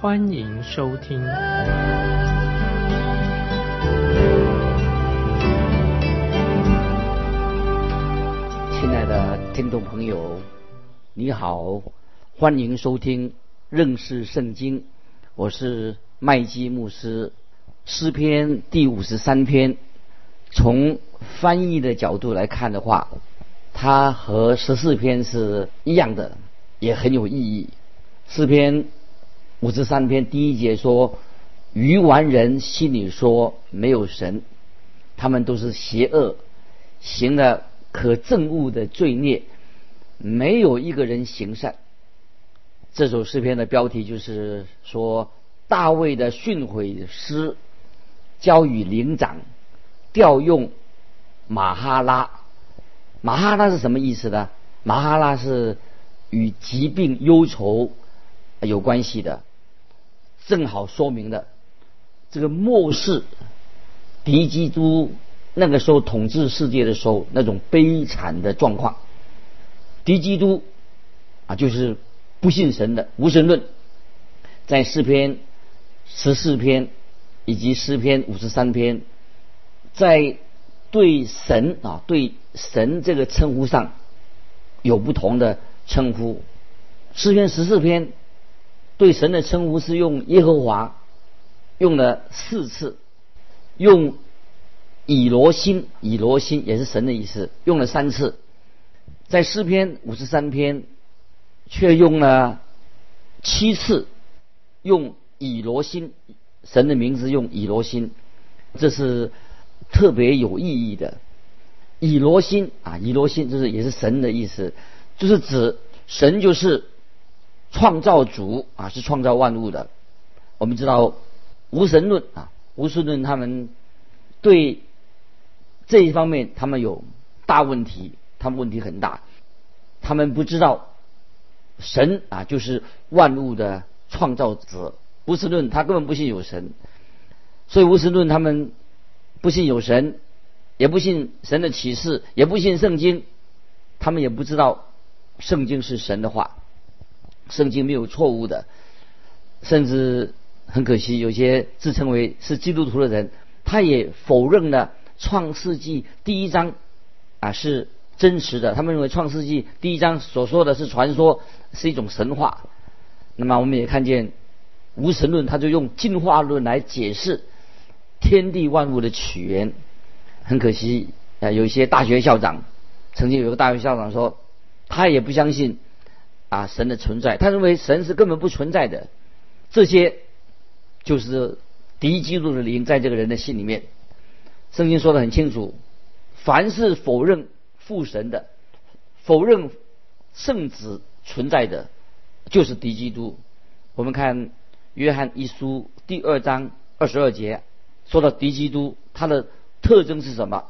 欢迎收听。亲爱的听众朋友，你好。欢迎收听认识圣经，我是麦基牧师。诗篇第五十三篇，从翻译的角度来看的话，它和十四篇是一样的，也很有意义。诗篇五十三篇第一节说：“愚顽人心里说没有神，他们都是邪恶，行了可憎恶的罪孽，没有一个人行善。”这首诗篇的标题就是说大卫的训诲诗交与灵长，调用马哈拉。马哈拉是什么意思呢？马哈拉是与疾病忧愁有关系的，正好说明了这个末世敌基督那个时候统治世界的时候那种悲惨的状况。敌基督啊，就是。不信神的无神论，在诗篇十四篇以及诗篇五十三篇，在对神啊对神这个称呼上有不同的称呼。诗篇十四篇对神的称呼是用耶和华用了四次，用以罗心以罗心也是神的意思用了三次，在诗篇五十三篇。却用了七次，用以罗心神的名字用以罗心，这是特别有意义的。以罗心啊，以罗心就是也是神的意思，就是指神就是创造主啊，是创造万物的。我们知道无神论啊，无神论他们对这一方面他们有大问题，他们问题很大，他们不知道。神啊，就是万物的创造者。无神论他根本不信有神，所以无神论他们不信有神，也不信神的启示，也不信圣经。他们也不知道圣经是神的话，圣经没有错误的。甚至很可惜，有些自称为是基督徒的人，他也否认了创世纪第一章啊是。真实的，他们认为《创世纪》第一章所说的是传说，是一种神话。那么，我们也看见无神论，他就用进化论来解释天地万物的起源。很可惜啊，有一些大学校长，曾经有个大学校长说，他也不相信啊神的存在，他认为神是根本不存在的。这些就是敌基督的灵在这个人的心里面。圣经说的很清楚，凡是否认。父神的否认圣子存在的，就是敌基督。我们看约翰一书第二章二十二节，说到敌基督，他的特征是什么？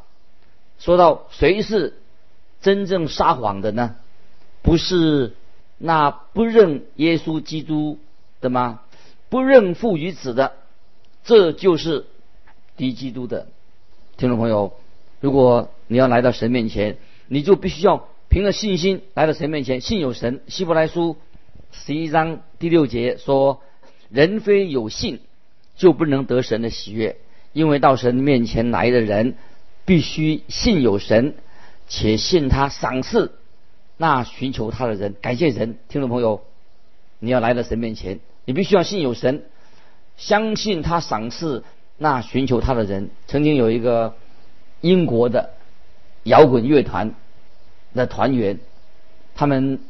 说到谁是真正撒谎的呢？不是那不认耶稣基督的吗？不认父与子的，这就是敌基督的。听众朋友，如果你要来到神面前，你就必须要凭着信心来到神面前，信有神。希伯来书十一章第六节说：“人非有信，就不能得神的喜悦。因为到神面前来的人，必须信有神，且信他赏赐那寻求他的人。感谢神，听众朋友，你要来到神面前，你必须要信有神，相信他赏赐那寻求他的人。曾经有一个英国的。”摇滚乐团的团员，他们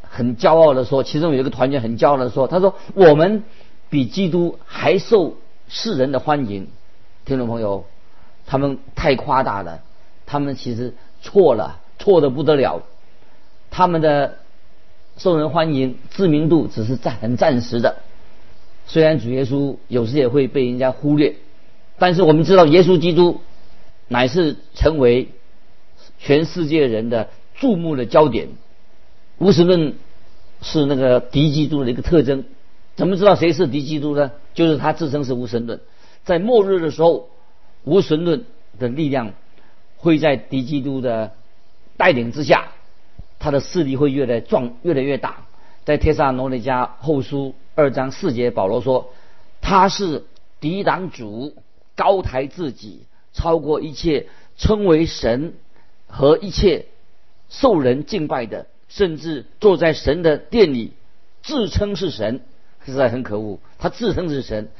很骄傲的说，其中有一个团员很骄傲的说：“他说我们比基督还受世人的欢迎。”听众朋友，他们太夸大了，他们其实错了，错的不得了。他们的受人欢迎、知名度只是暂很暂时的。虽然主耶稣有时也会被人家忽略，但是我们知道耶稣基督乃是成为全世界人的注目的焦点。无神论是那个敌基督的一个特征。怎么知道谁是敌基督呢？就是他自称是无神论。在末日的时候，无神论的力量会在敌基督的带领之下，他的势力会越来壮，越来越大。在帖撒罗尼迦后书二章四节，保罗说：“他是抵挡主，高抬自己，超过一切称为神和一切受人敬拜的。”甚至坐在神的殿里，自称是神，实在很可恶。他自称是神。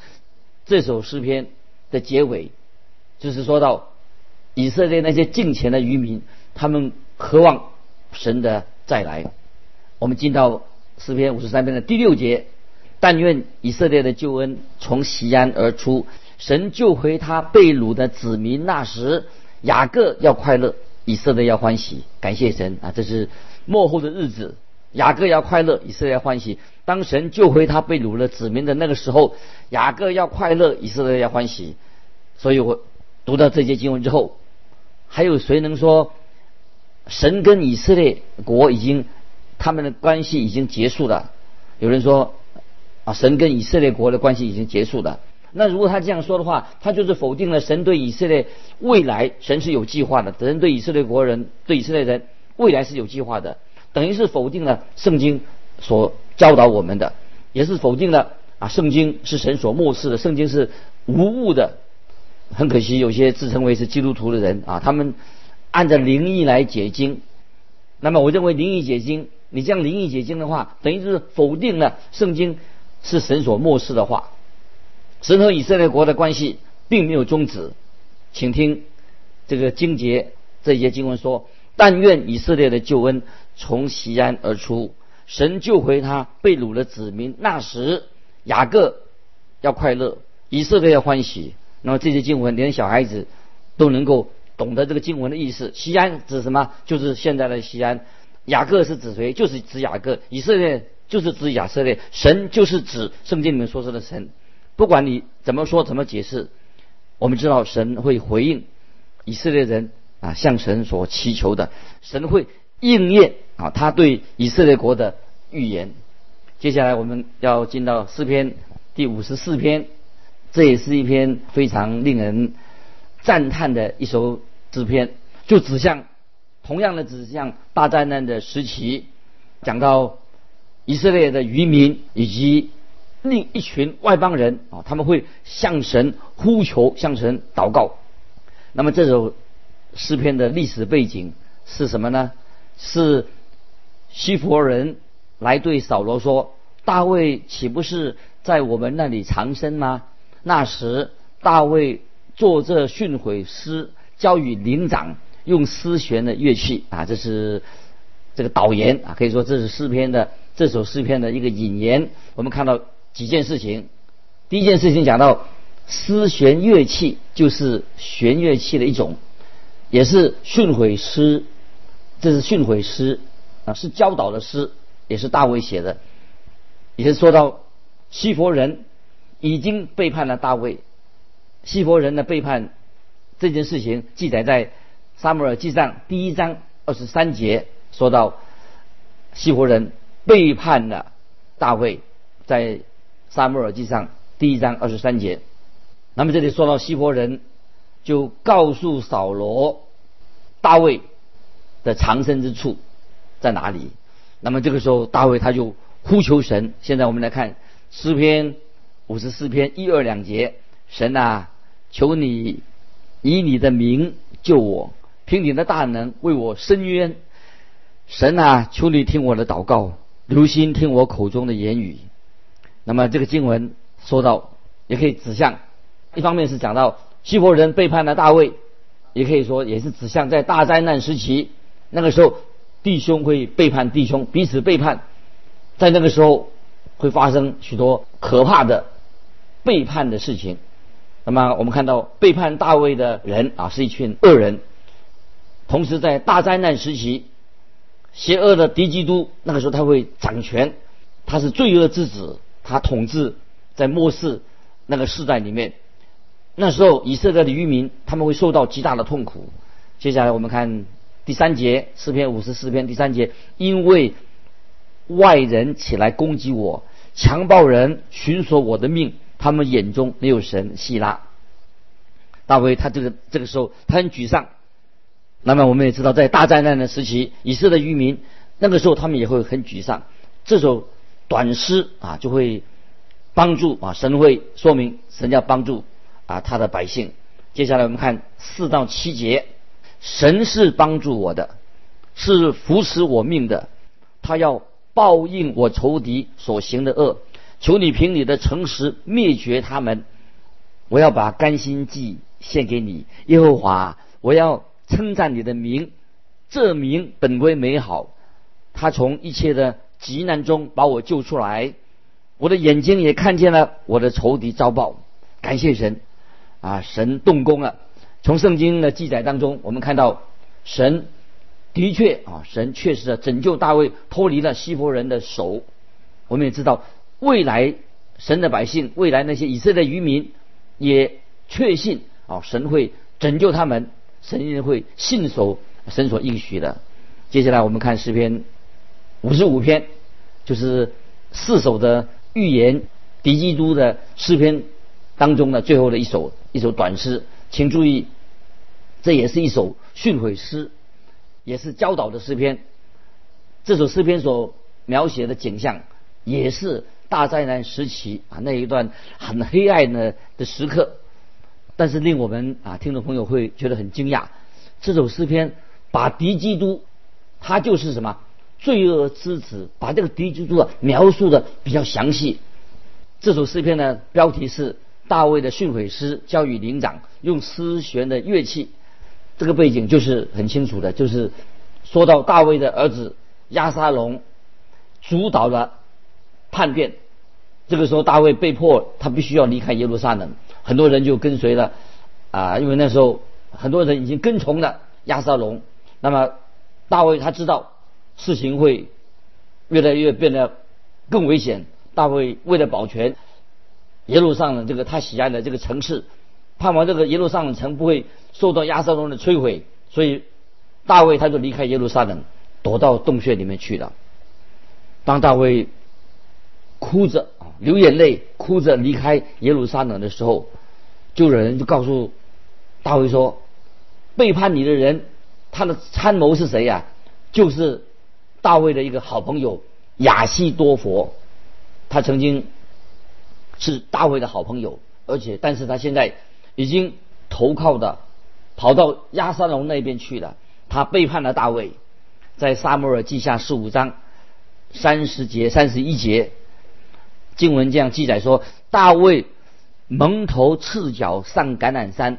这首诗篇的结尾，就是说到以色列那些敬虔的渔民，他们渴望神的再来。我们进到诗篇五十三篇的第六节：但愿以色列的救恩从西安而出，神救回他被掳的子民。那时雅各要快乐，以色列要欢喜。感谢神啊！这是。末后的日子，雅各要快乐，以色列要欢喜。当神救回他被掳了子民的那个时候，雅各要快乐，以色列要欢喜。所以我读到这节经文之后，还有谁能说神跟以色列国已经他们的关系已经结束了？有人说啊，神跟以色列国的关系已经结束了。那如果他这样说的话，他就是否定了神对以色列未来，神是有计划的。神对以色列国人，对以色列人。未来是有计划的，等于是否定了圣经所教导我们的，也是否定了啊，圣经是神所漠视的，圣经是无误的。很可惜，有些自称为是基督徒的人啊，他们按照灵异来解经。那么，我认为灵异解经，你这样灵异解经的话，等于是否定了圣经是神所漠视的话。神和以色列国的关系并没有终止，请听这个经节这一节经文说。但愿以色列的救恩从西安而出，神救回他被掳的子民。那时雅各要快乐，以色列要欢喜。那么这些经文连小孩子都能够懂得这个经文的意思。西安指什么？就是现在的西安。雅各是指谁？就是指雅各。以色列就是指以色列。神就是指圣经里面说说的神。不管你怎么说怎么解释，我们知道神会回应以色列人。啊，向神所祈求的，神会应验啊，他对以色列国的预言。接下来我们要进到诗篇第五十四篇，这也是一篇非常令人赞叹的一首诗篇，就指向同样的指向大灾难的时期，讲到以色列的渔民以及另一群外邦人啊，他们会向神呼求，向神祷告。那么这首。诗篇的历史背景是什么呢？是西弗人来对扫罗说：“大卫岂不是在我们那里藏身吗？”那时大卫做这训诲诗，交与灵长，用丝弦的乐器啊，这是这个导言啊，可以说这是诗篇的这首诗篇的一个引言。我们看到几件事情，第一件事情讲到丝弦乐器就是弦乐器的一种。也是训诲诗，这是训诲诗啊，是教导的诗，也是大卫写的。也是说到西佛人已经背叛了大卫，西佛人的背叛这件事情记载在撒母耳记上第一章二十三节，说到西佛人背叛了大卫，在撒母耳记上第一章二十三节。那么这里说到西佛人。就告诉扫罗，大卫的藏身之处在哪里？那么这个时候，大卫他就呼求神。现在我们来看诗篇五十四篇一二两节：神啊，求你以你的名救我，凭你的大能为我伸冤。神啊，求你听我的祷告，留心听我口中的言语。那么这个经文说到，也可以指向，一方面是讲到。希伯人背叛了大卫，也可以说也是指向在大灾难时期，那个时候弟兄会背叛弟兄，彼此背叛，在那个时候会发生许多可怕的背叛的事情。那么我们看到背叛大卫的人啊，是一群恶人。同时在大灾难时期，邪恶的敌基督那个时候他会掌权，他是罪恶之子，他统治在末世那个世代里面，那时候以色列的渔民他们会受到极大的痛苦。接下来我们看第三节诗篇五十四篇第三节，因为外人起来攻击我，强暴人寻索我的命，他们眼中没有神。希拉，大卫他这个这个时候他很沮丧。那么我们也知道，在大灾难的时期，以色列渔民那个时候他们也会很沮丧。这首短诗啊，就会帮助啊，神会说明神要帮助啊他的百姓。接下来我们看四到七节，神是帮助我的，是扶持我命的，他要报应我仇敌所行的恶。求你凭你的诚实灭绝他们。我要把甘心祭献给你，耶和华。我要。称赞你的名，这名本为美好，他从一切的极难中把我救出来，我的眼睛也看见了我的仇敌遭报，感谢神，啊，神动工了。从圣经的记载当中，我们看到神的确啊，神确实拯救大卫脱离了西伯人的手。我们也知道，未来神的百姓，未来那些以色列渔民也确信啊，神会拯救他们。神人会信守神所应许的。接下来我们看诗篇五十五篇，就是四首的预言敌基督的诗篇当中的最后的一首一首短诗。请注意，这也是一首训诲诗，也是教导的诗篇。这首诗篇所描写的景象，也是大灾难时期啊那一段很黑暗的的时刻。但是令我们啊听众朋友会觉得很惊讶，这首诗篇把敌基督，他就是什么罪恶之子，把这个敌基督描述的比较详细。这首诗篇呢标题是大卫的训诲诗，教育灵长用丝弦的乐器，这个背景就是很清楚的，就是说到大卫的儿子亚沙龙主导了叛变，这个时候大卫被迫他必须要离开耶路撒冷。很多人就跟随了，啊，因为那时候很多人已经跟从了亚撒龙。那么大卫他知道事情会越来越变得更危险。大卫为了保全耶路撒冷这个他喜爱的这个城市，盼望这个耶路撒冷城不会受到亚撒龙的摧毁，所以大卫他就离开耶路撒冷，躲到洞穴里面去了。当大卫哭着。流眼泪，哭着离开耶路撒冷的时候，就有人就告诉大卫说：“背叛你的人，他的参谋是谁呀？就是大卫的一个好朋友亚西多佛。他曾经是大卫的好朋友，而且但是他现在已经投靠的跑到亚沙龙那边去了。他背叛了大卫，在撒母耳记下十五章三十节、三十一节。”经文这样记载说：大卫蒙头赤脚上橄榄山，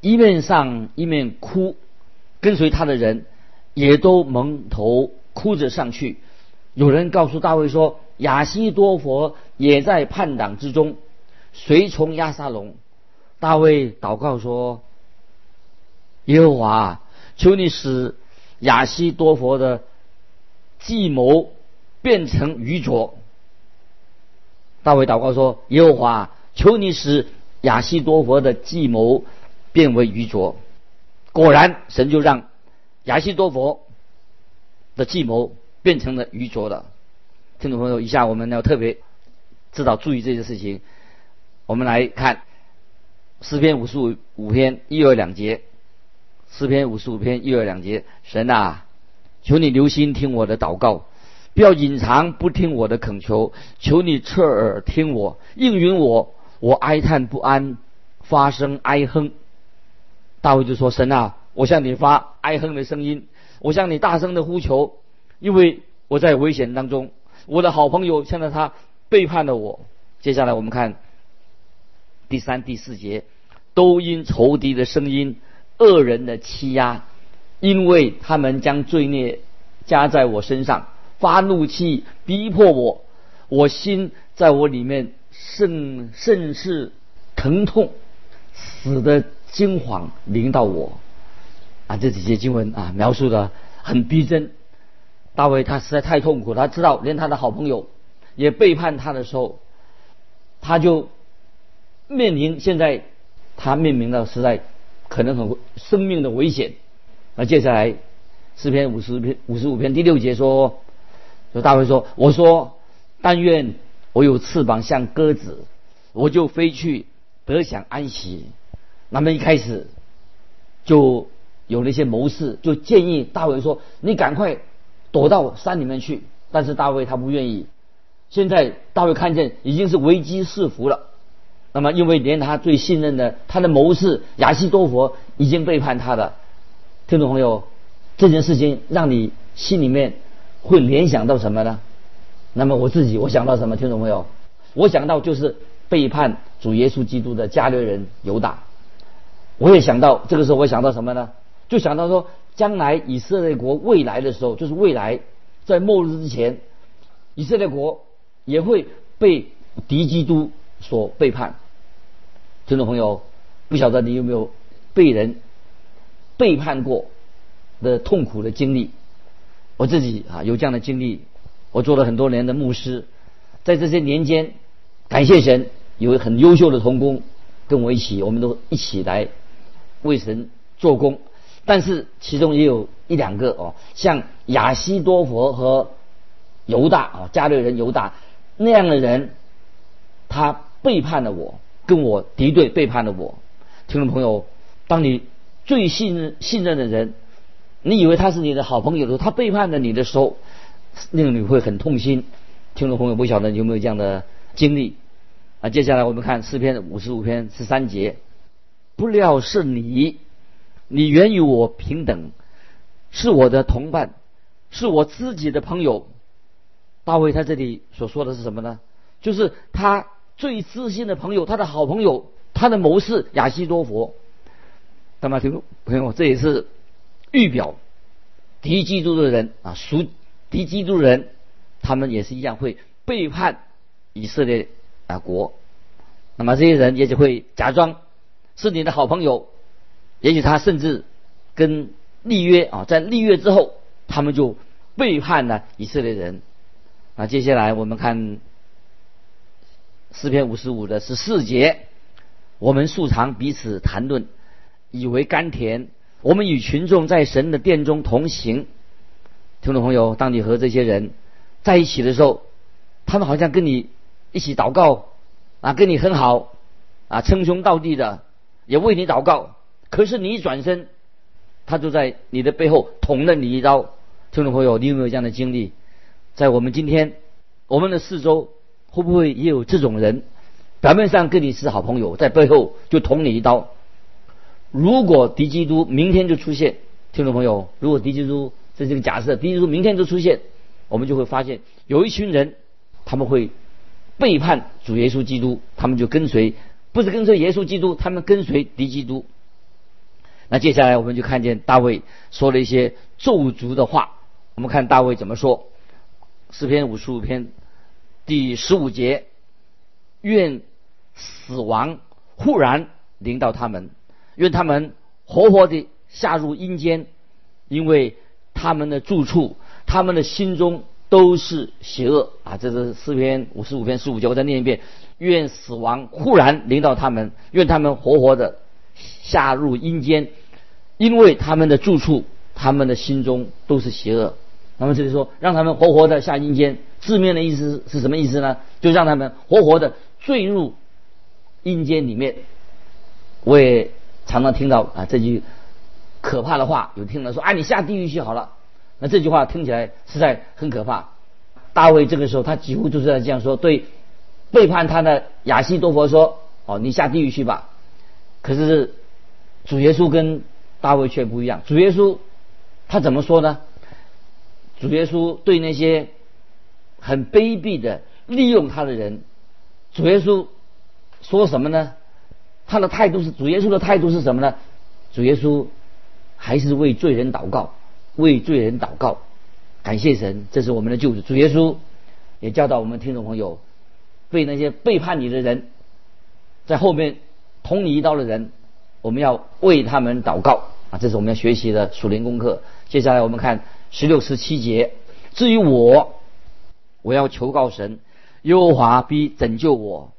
一面上一面哭，跟随他的人也都蒙头哭着上去。有人告诉大卫说：亚西多佛也在叛党之中，随从亚沙龙。大卫祷告说：耶和华，求你使亚西多佛的计谋变成愚拙。大卫祷告说：“耶和华，求你使亚西多佛的计谋变为愚拙。”果然，神就让亚西多佛的计谋变成了愚拙的。听众朋友，以下我们要特别知道注意这件事情。我们来看诗篇五十五五篇一二两节。诗篇五十五篇一二两节，神啊，求你留心听我的祷告。不要隐藏，不听我的恳求，求你侧耳听我，应允我。我哀叹不安，发声哀哼。大卫就说：“神啊，我向你发哀哼的声音，我向你大声的呼求，因为我在危险当中。我的好朋友现在他背叛了我。”接下来我们看第三、第四节，都因仇敌的声音、恶人的欺压，因为他们将罪孽加在我身上。发怒气逼迫我，我心在我里面甚甚是疼痛，死的惊惶临到我啊！这几节经文啊，描述的很逼真。大卫他实在太痛苦，他知道连他的好朋友也背叛他的时候，他就面临现在他面临的实在可能很生命的危险。那接下来诗篇五十篇五十五篇第六节说，说大卫说：“我说，但愿我有翅膀像鸽子，我就飞去得享安息。”那么一开始就有那些谋士就建议大卫说：“你赶快躲到山里面去。”但是大卫他不愿意。现在大卫看见已经是危机四伏了。那么因为连他最信任的他的谋士亚西多佛已经背叛他的，听众朋友，这件事情让你心里面会联想到什么呢？那么我自己我想到什么？听众朋友，我想到就是背叛主耶稣基督的加略人犹大。我也想到这个时候，我想到什么呢？就想到说，将来以色列国未来的时候，就是未来在末日之前，以色列国也会被敌基督所背叛。听众朋友，不晓得你有没有被人背叛过的痛苦的经历？我自己啊有这样的经历。我做了很多年的牧师，在这些年间，感谢神有很优秀的同工跟我一起，我们都一起来。为神做工，但是其中也有一两个哦，像亚西多佛和犹大啊，加略人犹大那样的人，他背叛了我，跟我敌对，背叛了我。听众朋友，当你最信任信任的人，你以为他是你的好朋友的时候，他背叛了你的时候，令你会很痛心。听众朋友，不晓得你有没有这样的经历？啊，接下来我们看诗篇五十五篇十三节。不料是你，你原与我平等，是我的同伴，是我自己的朋友。大卫他这里所说的是什么呢？就是他最知心的朋友，他的好朋友，他的谋士亚西多佛。那么，听众朋友，这也是预表敌基督的人啊，属敌基督的人，他们也是一样会背叛以色列啊国。那么这些人也就会假装。是你的好朋友，也许他甚至跟立约啊，在立约之后，他们就背叛了以色列人。啊，接下来我们看诗篇五十五的十四节，我们素常彼此谈论，以为甘甜。我们与群众在神的殿中同行。听众朋友，当你和这些人在一起的时候，他们好像跟你一起祷告啊，跟你很好啊，称兄道弟的。也为你祷告，可是你一转身，他就在你的背后捅了你一刀。听众朋友，你有没有这样的经历？在我们今天，我们的四周会不会也有这种人？表面上跟你是好朋友，在背后就捅你一刀。如果敌基督明天就出现，听众朋友，如果敌基督这是个假设，敌基督明天就出现，我们就会发现有一群人，他们会背叛主耶稣基督，他们就跟随。不是跟随耶稣基督，他们跟随敌基督。那接下来我们就看见大卫说了一些咒诅的话。我们看大卫怎么说：诗篇五十五篇第十五节，愿死亡忽然临到他们，愿他们活活的下入阴间，因为他们的住处，他们的心中都是邪恶啊！这是四篇五十五篇十五节，我再念一遍。愿死亡忽然临到他们，愿他们活活的下入阴间，因为他们的住处，他们的心中都是邪恶。那么这里说，让他们活活的下阴间，字面的意思是什么意思呢？就让他们活活的坠入阴间里面。我也常常听到啊这句可怕的话，有听到说啊你下地狱去好了。那这句话听起来实在很可怕。大卫这个时候他几乎就是在这样说，对。背叛他的亚西多佛说：“哦，你下地狱去吧。”可是主耶稣跟大卫却不一样。主耶稣他怎么说呢？主耶稣对那些很卑鄙的利用他的人，主耶稣说什么呢？他的态度是主耶稣的态度是什么呢？主耶稣还是为罪人祷告，为罪人祷告，感谢神，这是我们的救主。主耶稣也教导我们听众朋友。被那些背叛你的人，在后面捅你一刀的人，我们要为他们祷告啊！这是我们要学习的属灵功课。接下来我们看十六、十七节。至于我，我要求告神，耶和华必拯救我，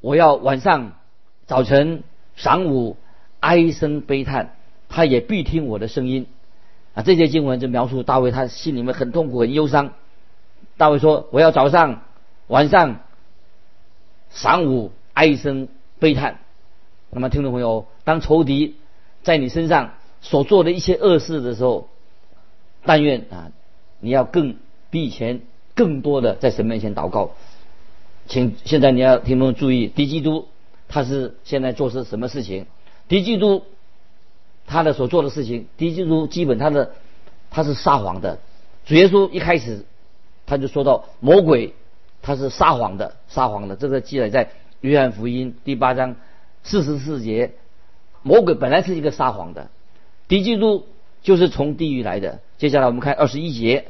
我要晚上、早晨、晌午哀声悲叹，他也必听我的声音。啊，这些经文就描述大卫他心里面很痛苦、很忧伤。大卫说：“我要早上、晚上、晌午哀声悲叹。”那么，听众朋友，当仇敌在你身上所做的一些恶事的时候，但愿啊，你要更比以前更多的在神面前祷告。请现在你要听众注意，敌基督他是现在做是什么事情？敌基督。他的所做的事情，敌基督基本他的他是撒谎的。主耶稣一开始他就说到魔鬼他是撒谎的，撒谎的。这个记载在约翰福音第八章四十四节。魔鬼本来是一个撒谎的，敌基督就是从地狱来的。接下来我们看二十一节，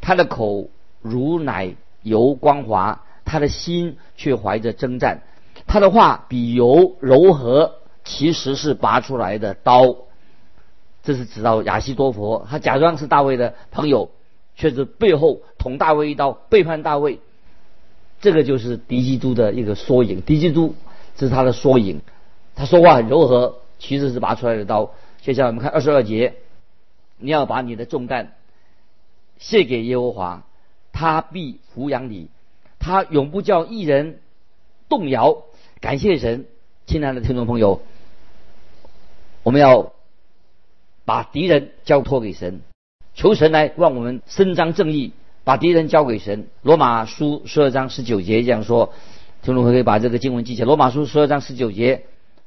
他的口如奶油光滑，他的心却怀着征战，他的话比油柔和。其实是拔出来的刀，这是指到亚西多佛，他假装是大卫的朋友，却是背后捅大卫一刀，背叛大卫。这个就是敌基督的一个缩影，敌基督这是他的缩影。他说话很柔和，其实是拔出来的刀。接下来我们看二十二节，你要把你的重担卸给耶和华，他必抚养你，他永不叫一人动摇。感谢神，亲爱的听众朋友。我们要把敌人交托给神，求神来让我们伸张正义，把敌人交给神。罗马书十二章十九节这样说，听众朋友可以把这个经文记起来。罗马书十二章十九节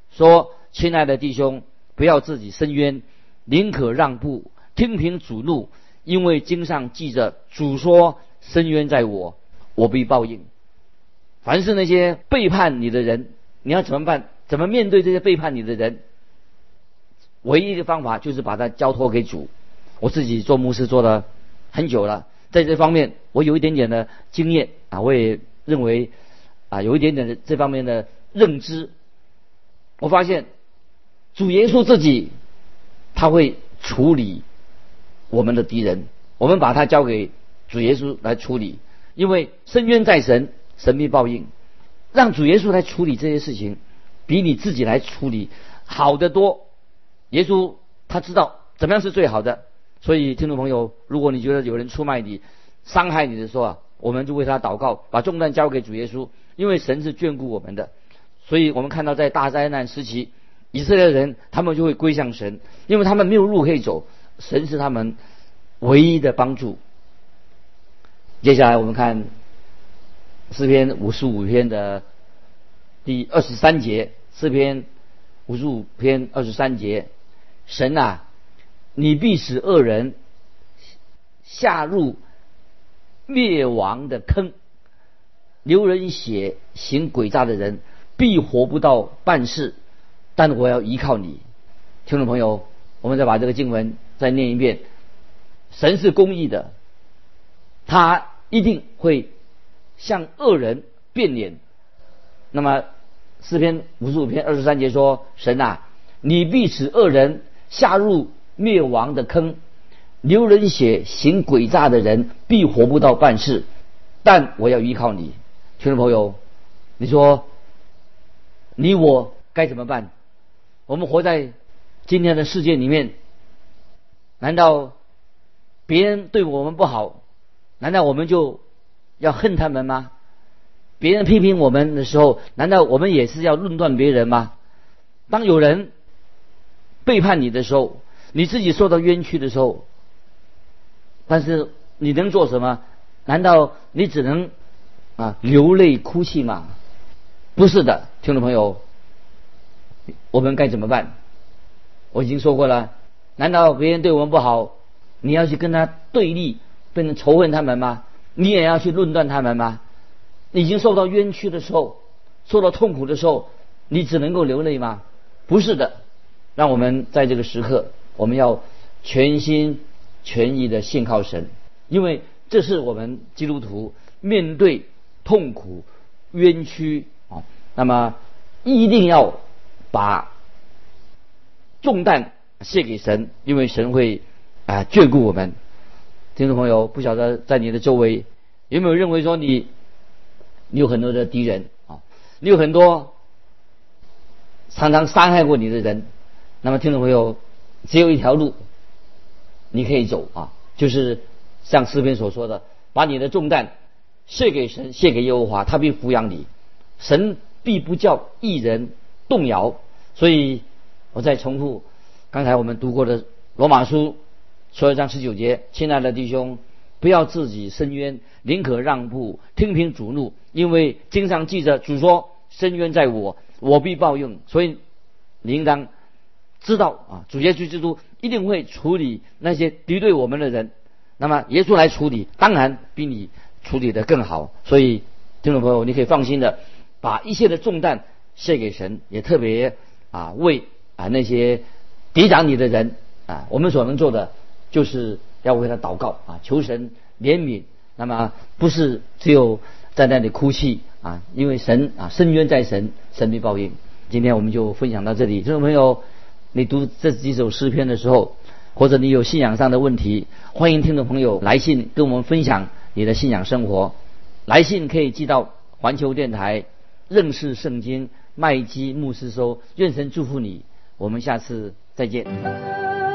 说：“亲爱的弟兄，不要自己伸冤，宁可让步，听凭主怒，因为经上记着，主说：伸冤在我，我必报应。凡是那些背叛你的人，你要怎么办？怎么面对这些背叛你的人？”唯一的方法就是把它交托给主。我自己做牧师做了很久了，在这方面我有一点点的经验啊，我也认为啊有一点点的这方面的认知。我发现主耶稣自己他会处理我们的敌人，我们把它交给主耶稣来处理，因为深渊在神，神秘报应。让主耶稣来处理这些事情，比你自己来处理好得多。耶稣他知道怎么样是最好的，所以听众朋友，如果你觉得有人出卖你、伤害你的时候啊，我们就为他祷告，把重担交给主耶稣，因为神是眷顾我们的。所以我们看到在大灾难时期，以色列人他们就会归向神，因为他们没有路可以走，神是他们唯一的帮助。接下来我们看诗篇五十五篇的第二十三节，诗篇五十五篇二十三节。神啊，你必使恶人下入灭亡的坑，流人血、行诡诈的人必活不到半世。但我要依靠你，听众朋友，我们再把这个经文再念一遍。神是公义的，他一定会向恶人变脸。那么诗篇五十五篇二十三节说：神啊，你必使恶人。下入灭亡的坑，流人血、行诡诈的人必活不到半世。但我要依靠你，听众朋友，你说你我该怎么办？我们活在今天的世界里面，难道别人对我们不好，难道我们就要恨他们吗？别人批评我们的时候，难道我们也是要论断别人吗？当有人。背叛你的时候，你自己受到冤屈的时候，但是你能做什么？难道你只能啊流泪哭泣吗？不是的，听众朋友，我们该怎么办？我已经说过了，难道别人对我们不好，你要去跟他对立，变成仇恨他们吗？你也要去论断他们吗？已经受到冤屈的时候，受到痛苦的时候，你只能够流泪吗？不是的。让我们在这个时刻，我们要全心全意的信靠神，因为这是我们基督徒面对痛苦、冤屈啊，那么一定要把重担卸给神，因为神会啊眷顾我们。听众朋友，不晓得在你的周围有没有认为说你你有很多的敌人啊？你有很多常常伤害过你的人，那么听众朋友，只有一条路你可以走啊，就是像诗篇所说的，把你的重担卸给神，卸给耶和华，他必抚养你，神必不叫一人动摇。所以，我再重复刚才我们读过的罗马书十二章十九节，亲爱的弟兄，不要自己伸冤，宁可让步，听凭主怒，因为经常记着主说。深渊在我，我必报应。所以你应当知道啊，主耶稣基督一定会处理那些敌对我们的人。那么耶稣来处理，当然比你处理的更好。所以听众朋友，你可以放心的把一切的重担卸给神，也特别啊为啊那些抵挡你的人啊，我们所能做的就是要为他祷告啊，求神怜悯。那么不是只有在那里哭泣。啊，因为神啊，深渊在神，神必报应。今天我们就分享到这里，听众朋友，你读这几首诗篇的时候，或者你有信仰上的问题，欢迎听众朋友来信跟我们分享你的信仰生活。来信可以寄到环球电台认识圣经麦基牧师收。愿神祝福你，我们下次再见。